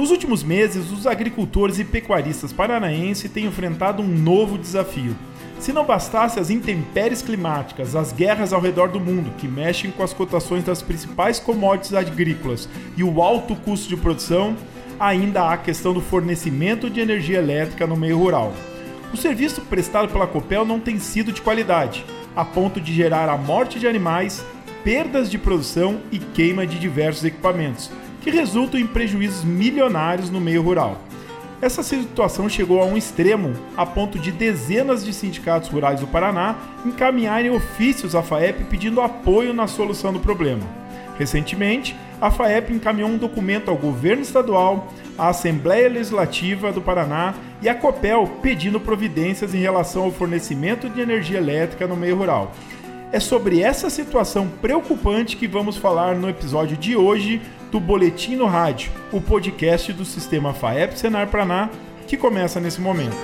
Nos últimos meses, os agricultores e pecuaristas paranaenses têm enfrentado um novo desafio. Se não bastasse as intempéries climáticas, as guerras ao redor do mundo que mexem com as cotações das principais commodities agrícolas e o alto custo de produção, ainda há a questão do fornecimento de energia elétrica no meio rural. O serviço prestado pela Copel não tem sido de qualidade, a ponto de gerar a morte de animais, perdas de produção e queima de diversos equipamentos, que resultam em prejuízos milionários no meio rural. Essa situação chegou a um extremo, a ponto de dezenas de sindicatos rurais do Paraná encaminharem ofícios à FAEP pedindo apoio na solução do problema. Recentemente, a FAEP encaminhou um documento ao governo estadual, à Assembleia Legislativa do Paraná e à COPEL pedindo providências em relação ao fornecimento de energia elétrica no meio rural. É sobre essa situação preocupante que vamos falar no episódio de hoje do Boletim no Rádio, o podcast do sistema FAEP Senar Paraná, que começa nesse momento.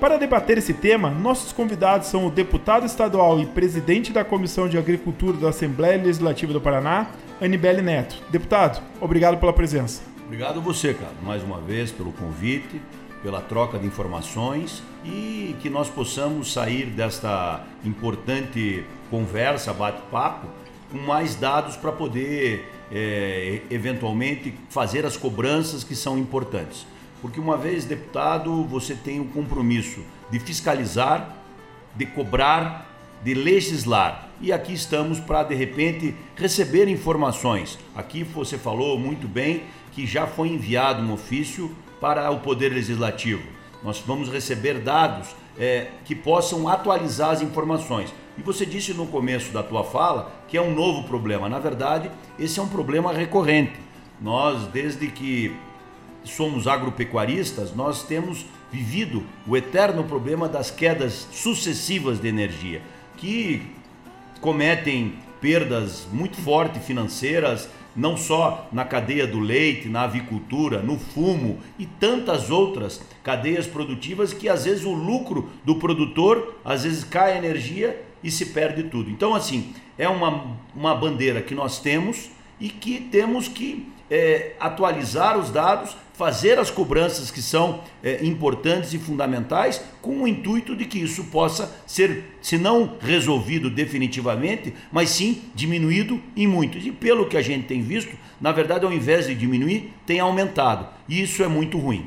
Para debater esse tema, nossos convidados são o deputado estadual e presidente da Comissão de Agricultura da Assembleia Legislativa do Paraná, Anibele Neto. Deputado, obrigado pela presença. Obrigado a você, cara, mais uma vez pelo convite pela troca de informações e que nós possamos sair desta importante conversa, bate-papo, com mais dados para poder é, eventualmente fazer as cobranças que são importantes. Porque uma vez deputado, você tem o compromisso de fiscalizar, de cobrar, de legislar. E aqui estamos para, de repente, receber informações. Aqui você falou muito bem que já foi enviado um ofício para o Poder Legislativo. Nós vamos receber dados é, que possam atualizar as informações. E você disse no começo da tua fala que é um novo problema. Na verdade, esse é um problema recorrente. Nós, desde que somos agropecuaristas, nós temos vivido o eterno problema das quedas sucessivas de energia, que cometem perdas muito fortes financeiras, não só na cadeia do leite, na avicultura, no fumo e tantas outras cadeias produtivas que às vezes o lucro do produtor, às vezes cai a energia e se perde tudo. Então, assim, é uma, uma bandeira que nós temos e que temos que é, atualizar os dados, fazer as cobranças que são é, importantes e fundamentais, com o intuito de que isso possa ser, se não resolvido definitivamente, mas sim diminuído em muito. E pelo que a gente tem visto, na verdade, ao invés de diminuir, tem aumentado. E isso é muito ruim.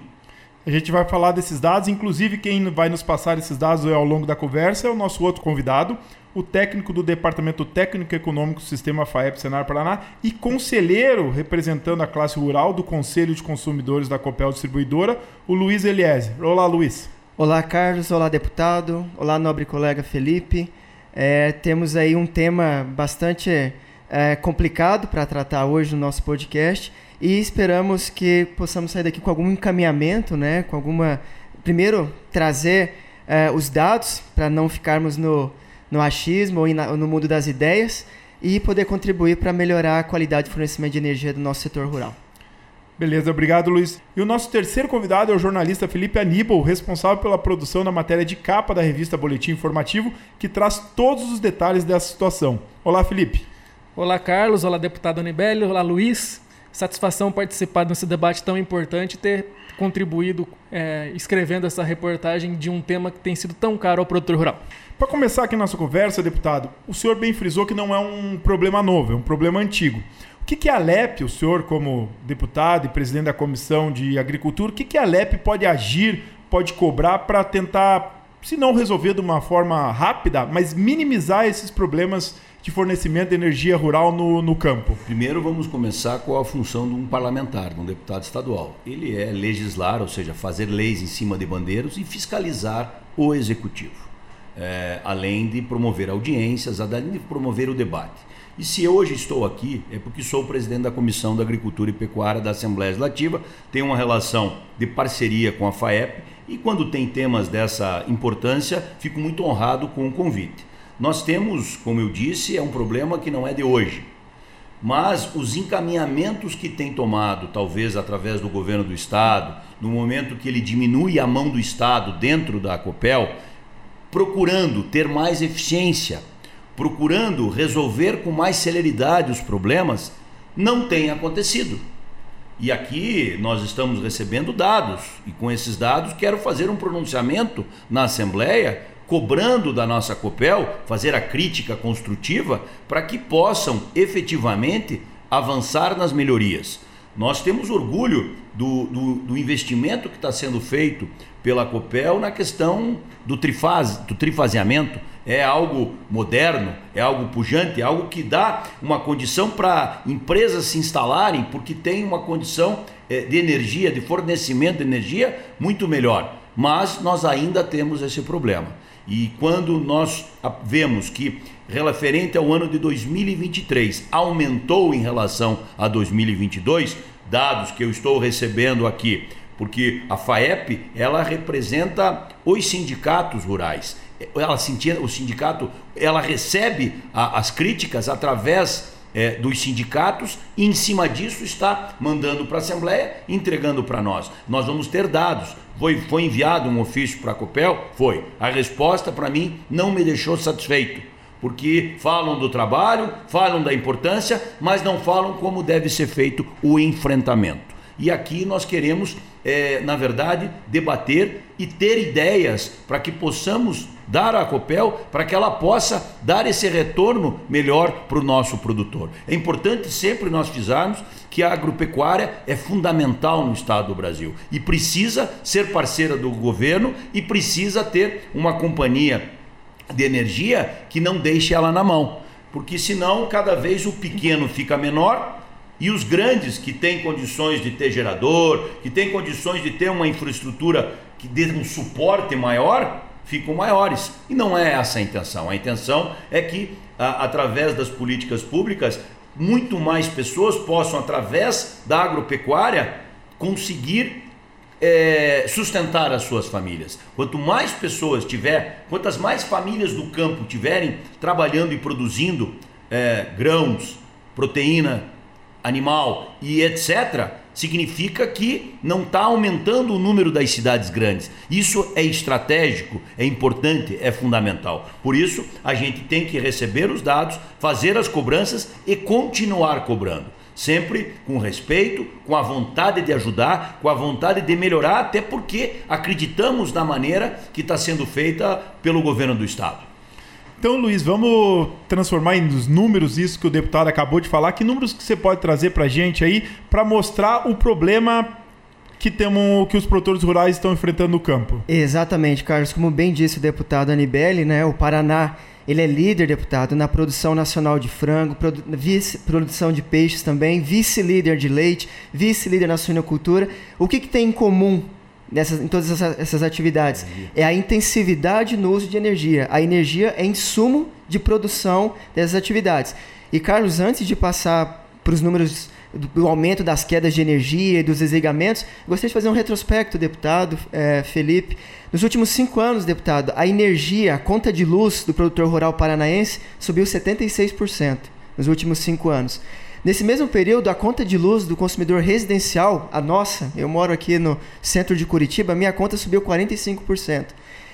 A gente vai falar desses dados, inclusive quem vai nos passar esses dados ao longo da conversa é o nosso outro convidado, o técnico do Departamento Técnico Econômico do Sistema FAEP Senar Paraná e conselheiro representando a classe rural do Conselho de Consumidores da Copel Distribuidora, o Luiz Eliese. Olá, Luiz. Olá, Carlos. Olá, deputado. Olá, nobre colega Felipe. É, temos aí um tema bastante é, complicado para tratar hoje no nosso podcast e esperamos que possamos sair daqui com algum encaminhamento, né? Com alguma. Primeiro, trazer é, os dados para não ficarmos no no achismo ou no mundo das ideias e poder contribuir para melhorar a qualidade de fornecimento de energia do nosso setor rural. Beleza, obrigado Luiz. E o nosso terceiro convidado é o jornalista Felipe Aníbal, responsável pela produção da matéria de capa da revista Boletim Informativo, que traz todos os detalhes dessa situação. Olá, Felipe. Olá, Carlos. Olá, deputado Anibélio. Olá, Luiz. Satisfação participar desse debate tão importante e ter contribuído é, escrevendo essa reportagem de um tema que tem sido tão caro ao produtor rural. Para começar aqui nossa conversa, deputado, o senhor bem frisou que não é um problema novo, é um problema antigo. O que, que a Alep, o senhor como deputado e presidente da Comissão de Agricultura, o que, que a Alep pode agir, pode cobrar para tentar, se não resolver de uma forma rápida, mas minimizar esses problemas de fornecimento de energia rural no, no campo? Primeiro vamos começar com a função de um parlamentar, de um deputado estadual. Ele é legislar, ou seja, fazer leis em cima de bandeiros e fiscalizar o executivo é, além de promover audiências, além de promover o debate. E se hoje estou aqui, é porque sou presidente da Comissão da Agricultura e Pecuária da Assembleia Legislativa, tenho uma relação de parceria com a FAEP e quando tem temas dessa importância, fico muito honrado com o convite. Nós temos, como eu disse, é um problema que não é de hoje. Mas os encaminhamentos que tem tomado, talvez através do governo do Estado, no momento que ele diminui a mão do Estado dentro da COPEL, procurando ter mais eficiência, procurando resolver com mais celeridade os problemas, não tem acontecido. E aqui nós estamos recebendo dados, e com esses dados quero fazer um pronunciamento na Assembleia, cobrando da nossa COPEL, fazer a crítica construtiva, para que possam efetivamente avançar nas melhorias. Nós temos orgulho do, do, do investimento que está sendo feito pela COPEL na questão do, trifase, do trifaseamento é algo moderno, é algo pujante, é algo que dá uma condição para empresas se instalarem, porque tem uma condição é, de energia, de fornecimento de energia muito melhor. Mas nós ainda temos esse problema. E quando nós vemos que, referente ao ano de 2023, aumentou em relação a 2022, dados que eu estou recebendo aqui, porque a FAEP ela representa os sindicatos rurais ela o sindicato, ela recebe a, as críticas através é, dos sindicatos e em cima disso está mandando para a Assembleia, entregando para nós. Nós vamos ter dados. Foi, foi enviado um ofício para a COPEL? Foi. A resposta para mim não me deixou satisfeito, porque falam do trabalho, falam da importância, mas não falam como deve ser feito o enfrentamento. E aqui nós queremos, é, na verdade, debater e ter ideias para que possamos dar à Copel para que ela possa dar esse retorno melhor para o nosso produtor. É importante sempre nós fizermos que a agropecuária é fundamental no estado do Brasil e precisa ser parceira do governo e precisa ter uma companhia de energia que não deixe ela na mão, porque senão cada vez o pequeno fica menor e os grandes que têm condições de ter gerador, que têm condições de ter uma infraestrutura que dê um suporte maior, ficam maiores. E não é essa a intenção. A intenção é que, a, através das políticas públicas, muito mais pessoas possam, através da agropecuária, conseguir é, sustentar as suas famílias. Quanto mais pessoas tiver, quantas mais famílias do campo tiverem trabalhando e produzindo é, grãos, proteína, animal e etc., significa que não está aumentando o número das cidades grandes. Isso é estratégico, é importante, é fundamental. Por isso, a gente tem que receber os dados, fazer as cobranças e continuar cobrando. Sempre com respeito, com a vontade de ajudar, com a vontade de melhorar, até porque acreditamos na maneira que está sendo feita pelo governo do Estado. Então, Luiz, vamos transformar em números isso que o deputado acabou de falar. Que números que você pode trazer para a gente aí para mostrar o problema que temos que os produtores rurais estão enfrentando no campo? Exatamente, Carlos. Como bem disse o deputado Anibele, né, o Paraná ele é líder, deputado, na produção nacional de frango, produ vice, produção de peixes também, vice-líder de leite, vice-líder na suinocultura. O que, que tem em comum nessas, em todas essas, essas atividades? É a intensividade no uso de energia. A energia é insumo de produção dessas atividades. E, Carlos, antes de passar para os números do aumento das quedas de energia e dos desligamentos, gostaria de fazer um retrospecto, deputado é, Felipe. Nos últimos cinco anos, deputado, a energia, a conta de luz do produtor rural paranaense subiu 76% nos últimos cinco anos. Nesse mesmo período, a conta de luz do consumidor residencial, a nossa, eu moro aqui no centro de Curitiba, minha conta subiu 45%.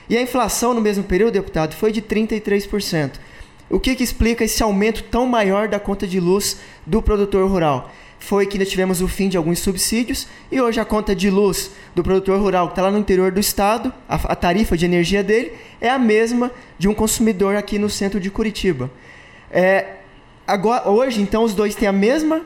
E a inflação no mesmo período, deputado, foi de 33%. O que, que explica esse aumento tão maior da conta de luz do produtor rural? Foi que nós tivemos o fim de alguns subsídios e hoje a conta de luz do produtor rural que está lá no interior do estado, a, a tarifa de energia dele, é a mesma de um consumidor aqui no centro de Curitiba. É, Agora, hoje, então, os dois têm a mesma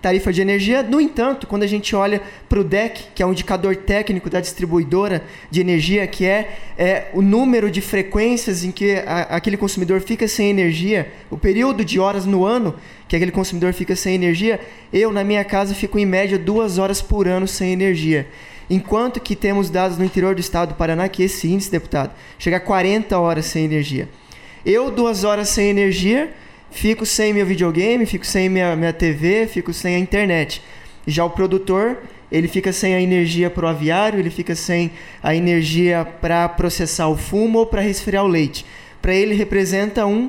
tarifa de energia. No entanto, quando a gente olha para o DEC, que é um indicador técnico da distribuidora de energia, que é, é o número de frequências em que a, aquele consumidor fica sem energia, o período de horas no ano que aquele consumidor fica sem energia, eu, na minha casa, fico em média duas horas por ano sem energia. Enquanto que temos dados no interior do estado do Paraná que esse índice, deputado, chega a 40 horas sem energia. Eu, duas horas sem energia, fico sem meu videogame, fico sem minha, minha TV, fico sem a internet. Já o produtor, ele fica sem a energia para o aviário, ele fica sem a energia para processar o fumo ou para resfriar o leite. Para ele representa um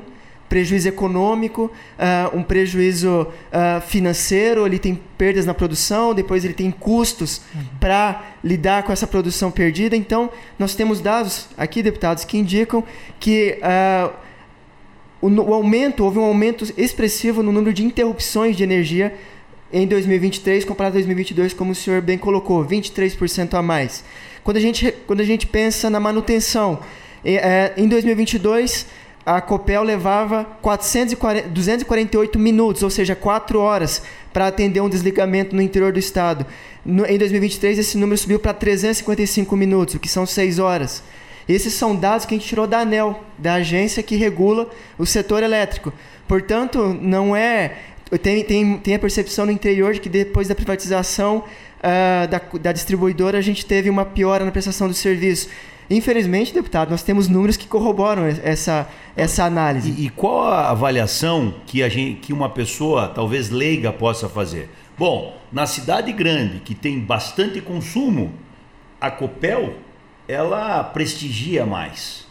prejuízo econômico, uh, um prejuízo uh, financeiro, ele tem perdas na produção, depois ele tem custos uhum. para lidar com essa produção perdida. Então, nós temos dados aqui, deputados, que indicam que uh, o, o, aumento, houve um aumento expressivo no número de interrupções de energia em 2023 comparado a 2022, como o senhor bem colocou, 23% a mais. Quando a gente, quando a gente pensa na manutenção, é, em 2022 a Copel levava 440, 248 minutos, ou seja, 4 horas para atender um desligamento no interior do estado. No, em 2023 esse número subiu para 355 minutos, o que são 6 horas. Esses são dados que a gente tirou da ANEL, da agência que regula o setor elétrico. Portanto, não é tem, tem, tem a percepção no interior de que depois da privatização uh, da, da distribuidora a gente teve uma piora na prestação do serviço. Infelizmente, deputado, nós temos números que corroboram essa, essa análise. E, e, qual a avaliação que, a gente, que uma pessoa, talvez leiga, possa fazer? Bom, na cidade grande, que tem bastante consumo, a Copel, ela prestigia mais.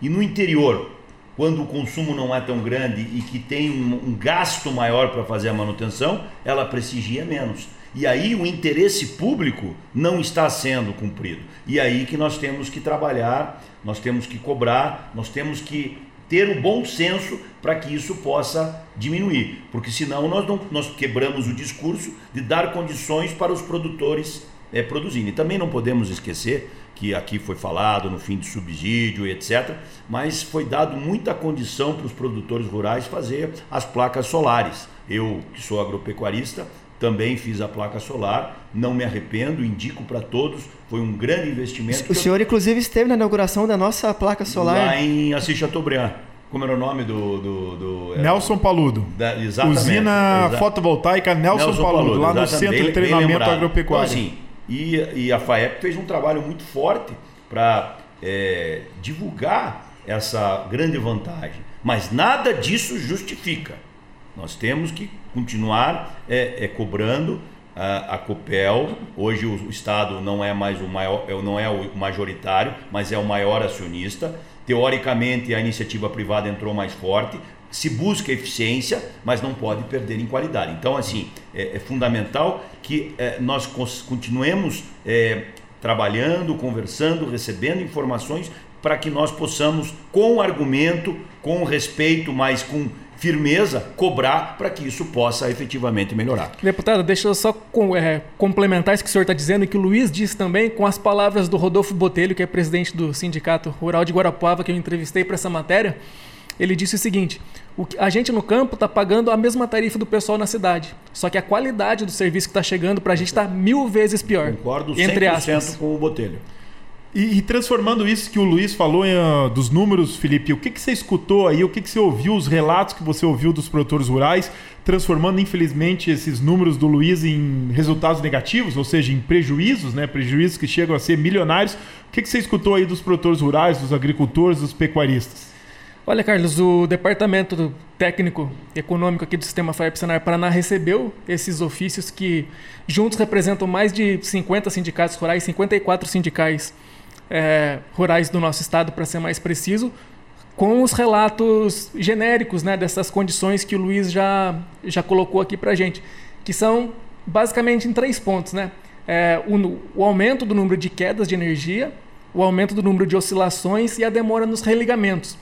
E no interior, quando o consumo não é tão grande e que tem um, um gasto maior para fazer a manutenção, ela prestigia menos. E aí o interesse público não está sendo cumprido. E aí que nós temos que trabalhar, nós temos que cobrar, nós temos que ter o bom senso para que isso possa diminuir, porque senão nós, não, nós quebramos o discurso de dar condições para os produtores é, produzirem. E também não podemos esquecer que aqui foi falado no fim de subsídio e etc. Mas foi dado muita condição para os produtores rurais fazer as placas solares. Eu, que sou agropecuarista, também fiz a placa solar, não me arrependo, indico para todos, foi um grande investimento. O senhor, inclusive, esteve na inauguração da nossa placa solar. Lá em Assis Chateaubriand. Como era o nome do. do, do é, Nelson Paludo. Da, exatamente. Usina exa fotovoltaica Nelson, Nelson Paludo, Paludo, lá no Centro de Treinamento Agropecuário. Então, assim, e, e a FAEP fez um trabalho muito forte para é, divulgar essa grande vantagem. Mas nada disso justifica. Nós temos que continuar é, é, cobrando a, a, Copel. Hoje o, Estado não é mais o maior, é, não é o majoritário, mas é o maior acionista. Teoricamente a iniciativa privada entrou mais forte, se busca eficiência, mas não pode perder em qualidade. Então, assim, é, é fundamental que é, nós continuemos é, trabalhando, conversando, recebendo informações para que nós possamos, com argumento, com respeito, mas com firmeza, cobrar para que isso possa efetivamente melhorar. Deputado, deixa eu só com, é, complementar isso que o senhor está dizendo e que o Luiz disse também com as palavras do Rodolfo Botelho, que é presidente do Sindicato Rural de Guarapuava, que eu entrevistei para essa matéria ele disse o seguinte: o que, a gente no campo está pagando a mesma tarifa do pessoal na cidade, só que a qualidade do serviço que está chegando para a gente está mil vezes pior. Concordo 100% entre aspas. com o Botelho. E, e, transformando isso que o Luiz falou em, uh, dos números, Felipe, o que, que você escutou aí, o que, que você ouviu, os relatos que você ouviu dos produtores rurais, transformando, infelizmente, esses números do Luiz em resultados negativos, ou seja, em prejuízos, né? Prejuízos que chegam a ser milionários. O que, que você escutou aí dos produtores rurais, dos agricultores, dos pecuaristas? Olha, Carlos, o Departamento Técnico Econômico aqui do Sistema FAEP Senar Paraná recebeu esses ofícios que juntos representam mais de 50 sindicatos rurais, 54 sindicais é, rurais do nosso estado, para ser mais preciso, com os relatos genéricos né, dessas condições que o Luiz já, já colocou aqui para a gente, que são basicamente em três pontos. Né? É, o, o aumento do número de quedas de energia, o aumento do número de oscilações e a demora nos religamentos.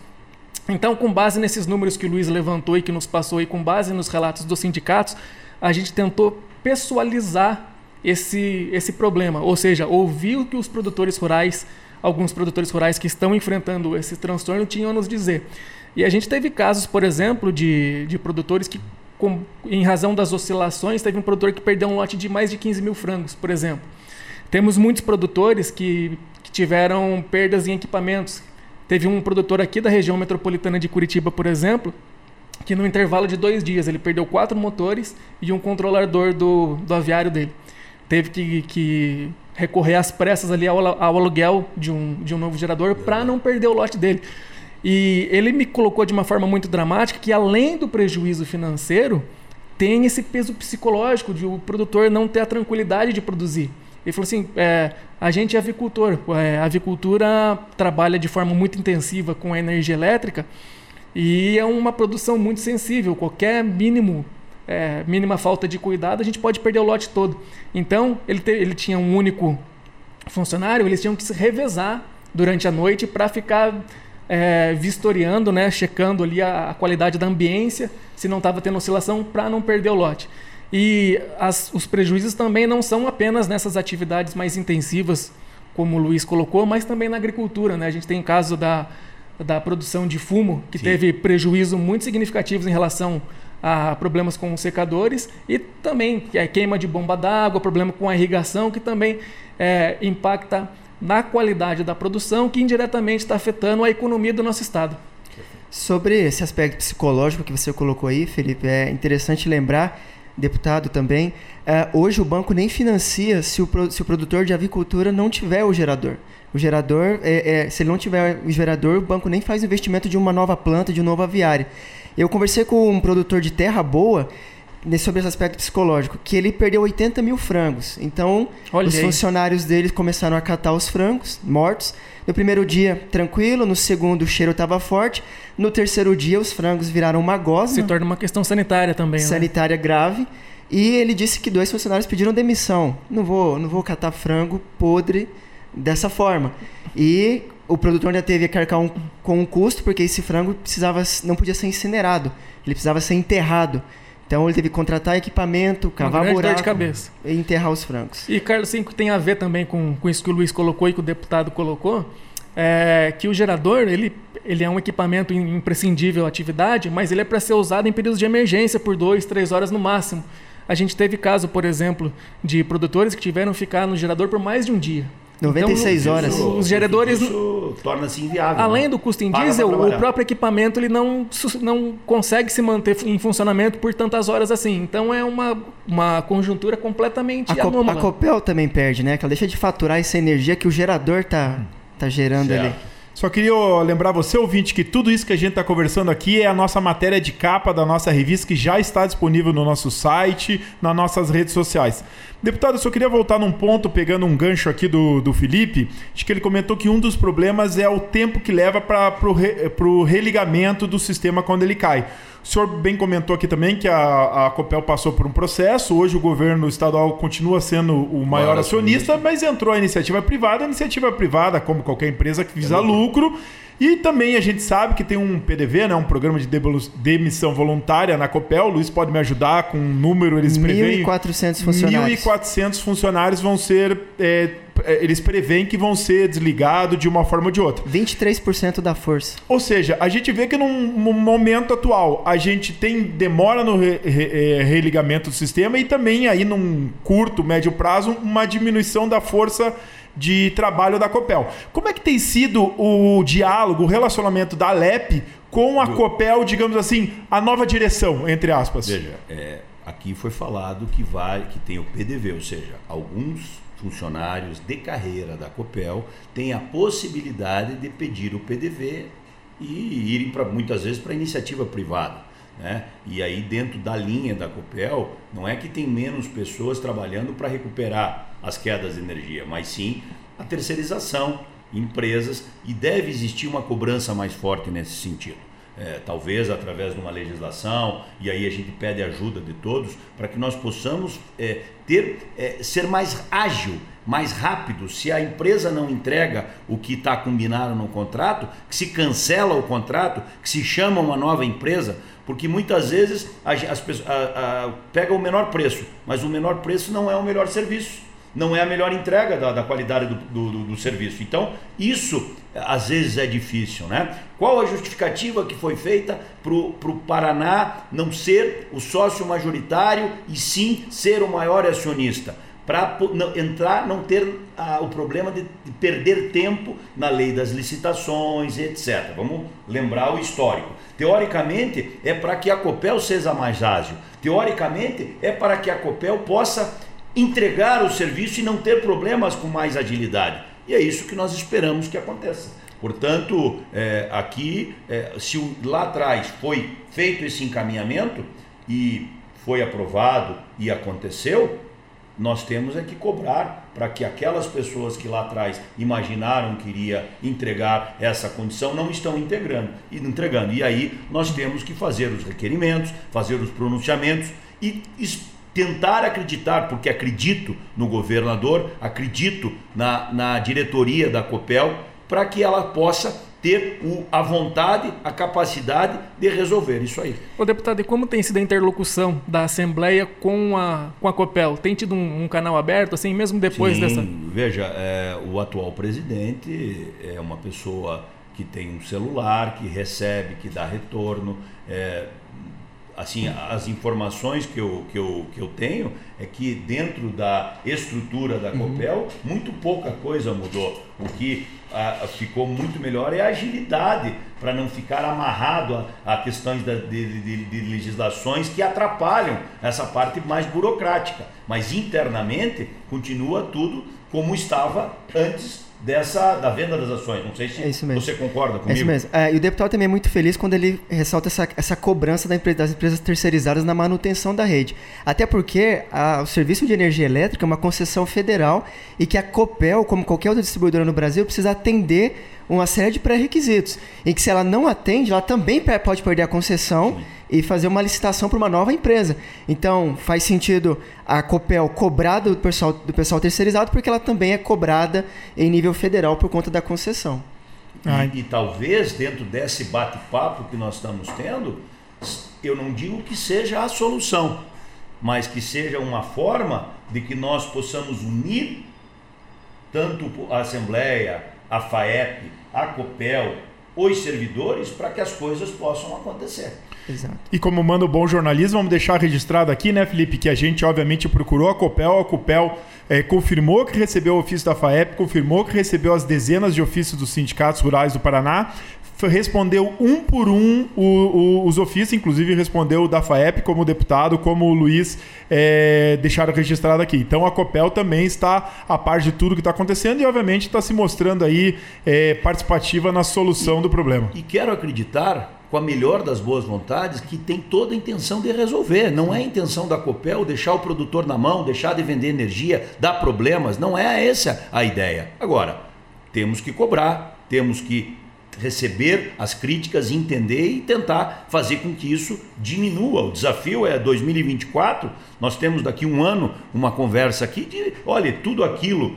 Então, com base nesses números que o Luiz levantou e que nos passou, e com base nos relatos dos sindicatos, a gente tentou pessoalizar esse, esse problema, ou seja, ouvir o que os produtores rurais, alguns produtores rurais que estão enfrentando esse transtorno, tinham a nos dizer. E a gente teve casos, por exemplo, de, de produtores que, com, em razão das oscilações, teve um produtor que perdeu um lote de mais de 15 mil frangos, por exemplo. Temos muitos produtores que, que tiveram perdas em equipamentos, Teve um produtor aqui da região metropolitana de Curitiba, por exemplo, que no intervalo de dois dias ele perdeu quatro motores e um controlador do, do aviário dele. Teve que, que recorrer às pressas ali ao, ao aluguel de um, de um novo gerador para não perder o lote dele. E ele me colocou de uma forma muito dramática que, além do prejuízo financeiro, tem esse peso psicológico de o produtor não ter a tranquilidade de produzir. Ele falou assim: é, a gente é avicultor. É, a avicultura trabalha de forma muito intensiva com a energia elétrica e é uma produção muito sensível. Qualquer mínimo, é, mínima falta de cuidado, a gente pode perder o lote todo. Então, ele, te, ele tinha um único funcionário, eles tinham que se revezar durante a noite para ficar é, vistoriando, né, checando ali a, a, qualidade da ambiência, se não estava tendo oscilação, para não perder o lote. E as, os prejuízos também não são apenas nessas atividades mais intensivas, como o Luiz colocou, mas também na agricultura. Né? A gente tem caso da, da produção de fumo, que Sim. teve prejuízo muito significativos em relação a problemas com os secadores e também a queima de bomba d'água, problema com a irrigação, que também é, impacta na qualidade da produção, que indiretamente está afetando a economia do nosso estado. Sobre esse aspecto psicológico que você colocou aí, Felipe, é interessante lembrar, deputado também, é, hoje o banco nem financia se o, se o produtor de avicultura não tiver o gerador. O gerador, é, é, se ele não tiver o gerador, o banco nem faz investimento de uma nova planta, de um novo aviário. Eu conversei com um produtor de terra boa sobre esse aspecto psicológico, que ele perdeu 80 mil frangos. Então, Olha os funcionários dele começaram a catar os frangos mortos. No primeiro dia, tranquilo. No segundo, o cheiro estava forte. No terceiro dia, os frangos viraram uma gosma. Se torna uma questão sanitária também. Né? Sanitária né? grave. E ele disse que dois funcionários pediram demissão. Não vou, não vou catar frango podre dessa forma. E o produtor ainda teve que arcar um, com um custo, porque esse frango precisava, não podia ser incinerado, ele precisava ser enterrado. Então ele teve que contratar equipamento, cavar Uma buraco de cabeça. e enterrar os frangos. E Carlos, tem a ver também com, com isso que o Luiz colocou e que o deputado colocou, é que o gerador ele, ele é um equipamento imprescindível à atividade, mas ele é para ser usado em períodos de emergência por dois, três horas no máximo. A gente teve caso, por exemplo, de produtores que tiveram que ficar no gerador por mais de um dia. 96 então, horas. Isso, os geradores. Isso torna-se inviável. Além né? do custo em diesel, o próprio equipamento ele não, não consegue se manter em funcionamento por tantas horas assim. Então é uma, uma conjuntura completamente a anômala. A Copel também perde, né? Que ela deixa de faturar essa energia que o gerador tá, tá gerando certo. ali. Só queria lembrar você, ouvinte, que tudo isso que a gente está conversando aqui é a nossa matéria de capa da nossa revista que já está disponível no nosso site, nas nossas redes sociais. Deputado, eu só queria voltar num ponto, pegando um gancho aqui do, do Felipe, de que ele comentou que um dos problemas é o tempo que leva para o re, religamento do sistema quando ele cai. O senhor bem comentou aqui também que a, a Copel passou por um processo, hoje o governo estadual continua sendo o maior acionista, acionista, mas entrou a iniciativa privada. A iniciativa privada, como qualquer empresa que visa é lucro, e também a gente sabe que tem um PDV, né, um programa de demissão voluntária na Copel. O Luiz pode me ajudar com um número, eles preveem... 1.400 funcionários. 1.400 funcionários vão ser... É, eles preveem que vão ser desligados de uma forma ou de outra. 23% da força. Ou seja, a gente vê que num, num momento atual a gente tem demora no re, re, é, religamento do sistema e também aí num curto, médio prazo, uma diminuição da força de trabalho da Copel. Como é que tem sido o diálogo, o relacionamento da Alep com a Do... Copel, digamos assim, a nova direção, entre aspas? Veja, é, aqui foi falado que vai, que tem o PDV, ou seja, alguns funcionários de carreira da Copel têm a possibilidade de pedir o PDV e irem para muitas vezes para iniciativa privada. Né? E aí dentro da linha da Copel, não é que tem menos pessoas trabalhando para recuperar as quedas de energia, mas sim a terceirização, empresas, e deve existir uma cobrança mais forte nesse sentido. É, talvez através de uma legislação, e aí a gente pede ajuda de todos para que nós possamos é, ter, é, ser mais ágil, mais rápido. Se a empresa não entrega o que está combinado no contrato, que se cancela o contrato, que se chama uma nova empresa, porque muitas vezes as pessoas a, a, pega o menor preço, mas o menor preço não é o melhor serviço, não é a melhor entrega da, da qualidade do, do, do, serviço. Então, isso às vezes é difícil, né? Qual a justificativa que foi feita para o Paraná não ser o sócio majoritário e sim ser o maior acionista? para entrar, não ter ah, o problema de, de, perder tempo na lei das licitações, etc. Vamos lembrar o histórico. Teoricamente, é para que a Copel seja mais ágil. Teoricamente, é para que a Copel possa entregar o serviço e não ter problemas com mais agilidade. E é isso que nós esperamos que aconteça. Portanto, é, aqui, é, se lá atrás foi feito esse encaminhamento e foi aprovado e aconteceu, nós temos é que cobrar para que aquelas pessoas que lá atrás imaginaram que iria entregar essa condição não estão integrando e entregando. E aí nós temos que fazer os requerimentos, fazer os pronunciamentos e tentar acreditar, porque acredito no governador, acredito na, na diretoria da COPEL, para que ela possa ter o, a vontade, a capacidade de resolver isso aí. Ô deputado, e como tem sido a interlocução da Assembleia com a, com a COPEL? Tem tido um, um canal aberto, assim, mesmo depois Sim, dessa... Veja, é, o atual presidente é uma pessoa que tem um celular, que recebe, que dá retorno. É, assim, as informações que eu, que, eu, que eu tenho é que dentro da estrutura da uhum. Copel, uhum. muito pouca coisa mudou. O que a, ficou muito melhor é a agilidade, para não ficar amarrado a, a questões da, de, de, de, legislações que atrapalham essa parte mais burocrática. Mas internamente continua tudo como estava antes dessa da venda das ações. Não sei se é você concorda comigo. É isso mesmo. É, e o deputado também é muito feliz quando ele ressalta essa, essa cobrança da empresa, das empresas terceirizadas na manutenção da rede. Até porque a, o serviço de energia elétrica é uma concessão federal e que a Copel, como qualquer outra distribuidora no Brasil, precisa atender uma série de pré-requisitos. Em que se ela não atende, ela também pode perder a concessão. Sim e fazer uma licitação para uma nova empresa. Então, faz sentido a Copel cobrar do pessoal, do pessoal terceirizado, porque ela também é cobrada em nível federal por conta da concessão. E, e talvez, dentro desse bate-papo que nós estamos tendo, eu não digo que seja a solução, mas que seja uma forma de que nós possamos unir tanto a Assembleia, a FAEP, a COPEL, os servidores, para que as coisas possam acontecer. Exato. E como manda o bom jornalismo, vamos deixar registrado aqui, né, Felipe, que a gente obviamente procurou a Copel, a Copel é, confirmou que recebeu o ofício da FAEP, confirmou que recebeu as dezenas de ofícios dos sindicatos rurais do Paraná, respondeu um por um o, o, os ofícios, inclusive respondeu o da FAEP como deputado, como o Luiz é, deixaram registrado aqui. Então a Copel também está a par de tudo que está acontecendo e, obviamente, está se mostrando aí é, participativa na solução e, do problema. E quero acreditar com a melhor das boas vontades, que tem toda a intenção de resolver. Não é a intenção da Copel deixar o produtor na mão, deixar de vender energia, dar problemas. Não é essa a ideia. Agora, temos que cobrar, temos que receber as críticas, entender e tentar fazer com que isso diminua. O desafio é 2024. Nós temos daqui um ano uma conversa aqui de, olha, tudo aquilo.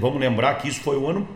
Vamos lembrar que isso foi o ano,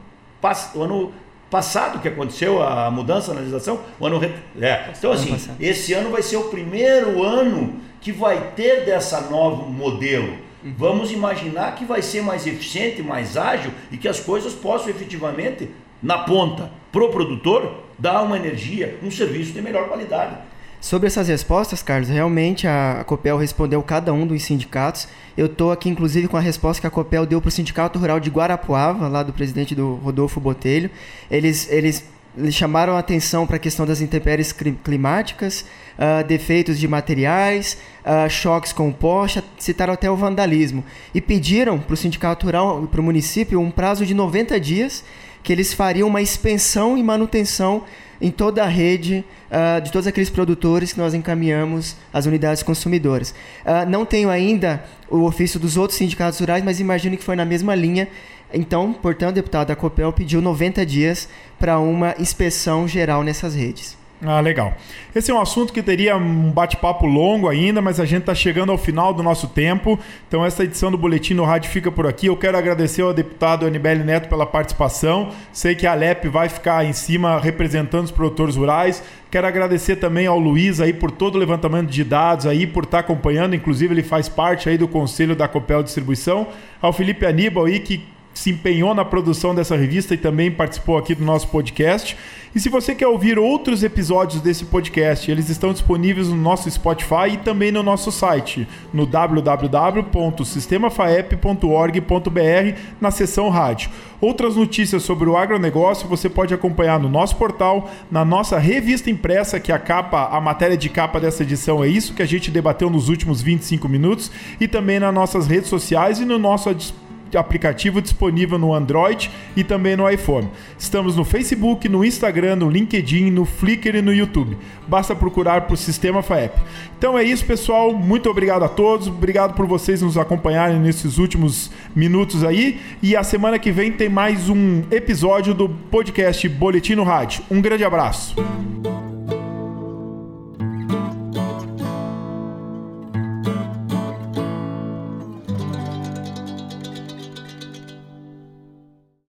o ano passado que aconteceu a mudança na legislação, o ano é. Então assim, esse ano vai ser o primeiro ano que vai ter dessa novo modelo. Uhum. Vamos imaginar que vai ser mais eficiente, mais ágil e que as coisas possam efetivamente na ponta pro produtor dar uma energia, um serviço de melhor qualidade. Sobre essas respostas, Carlos, realmente a Copel respondeu cada um dos sindicatos. Eu estou aqui, inclusive, com a resposta que a Copel deu para o Sindicato Rural de Guarapuava, lá do presidente do Rodolfo Botelho. Eles, eles, eles chamaram atenção para a questão das intempéries climáticas, uh, defeitos de materiais, uh, choques com o poste, citaram até o vandalismo. E pediram para o Sindicato Rural e para o município um prazo de 90 dias que eles fariam uma expensão e manutenção em toda a rede uh, de todos aqueles produtores que nós encaminhamos às unidades consumidoras. Uh, não tenho ainda o ofício dos outros sindicatos rurais, mas imagino que foi na mesma linha. Então, portanto, o deputado da COPEL pediu 90 dias para uma inspeção geral nessas redes. Ah, legal. Esse é um assunto que teria um bate-papo longo ainda, mas a gente está chegando ao final do nosso tempo. Então, essa edição do Boletim no Rádio fica por aqui. Eu quero agradecer ao deputado Anibele Neto pela participação. Sei que a Alep vai ficar em cima representando os produtores rurais. Quero agradecer também ao Luiz aí por todo o levantamento de dados aí, por estar tá acompanhando. Inclusive, ele faz parte aí do conselho da Copel Distribuição. Ao Felipe Aníbal aí, que se empenhou na produção dessa revista e também participou aqui do nosso podcast. E se você quer ouvir outros episódios desse podcast, eles estão disponíveis no nosso Spotify e também no nosso site, no www.sistemafaep.org.br, na seção rádio. Outras notícias sobre o agronegócio você pode acompanhar no nosso portal, na nossa revista impressa, que a capa, a matéria de capa dessa edição é isso que a gente debateu nos últimos 25 minutos, e também nas nossas redes sociais e no nosso aplicativo disponível no Android e também no iPhone. Estamos no Facebook, no Instagram, no LinkedIn, no Flickr e no YouTube. Basta procurar por Sistema FAEP. Então é isso, pessoal. Muito obrigado a todos. Obrigado por vocês nos acompanharem nesses últimos minutos aí. E a semana que vem tem mais um episódio do podcast Boletim no Rádio. Um grande abraço.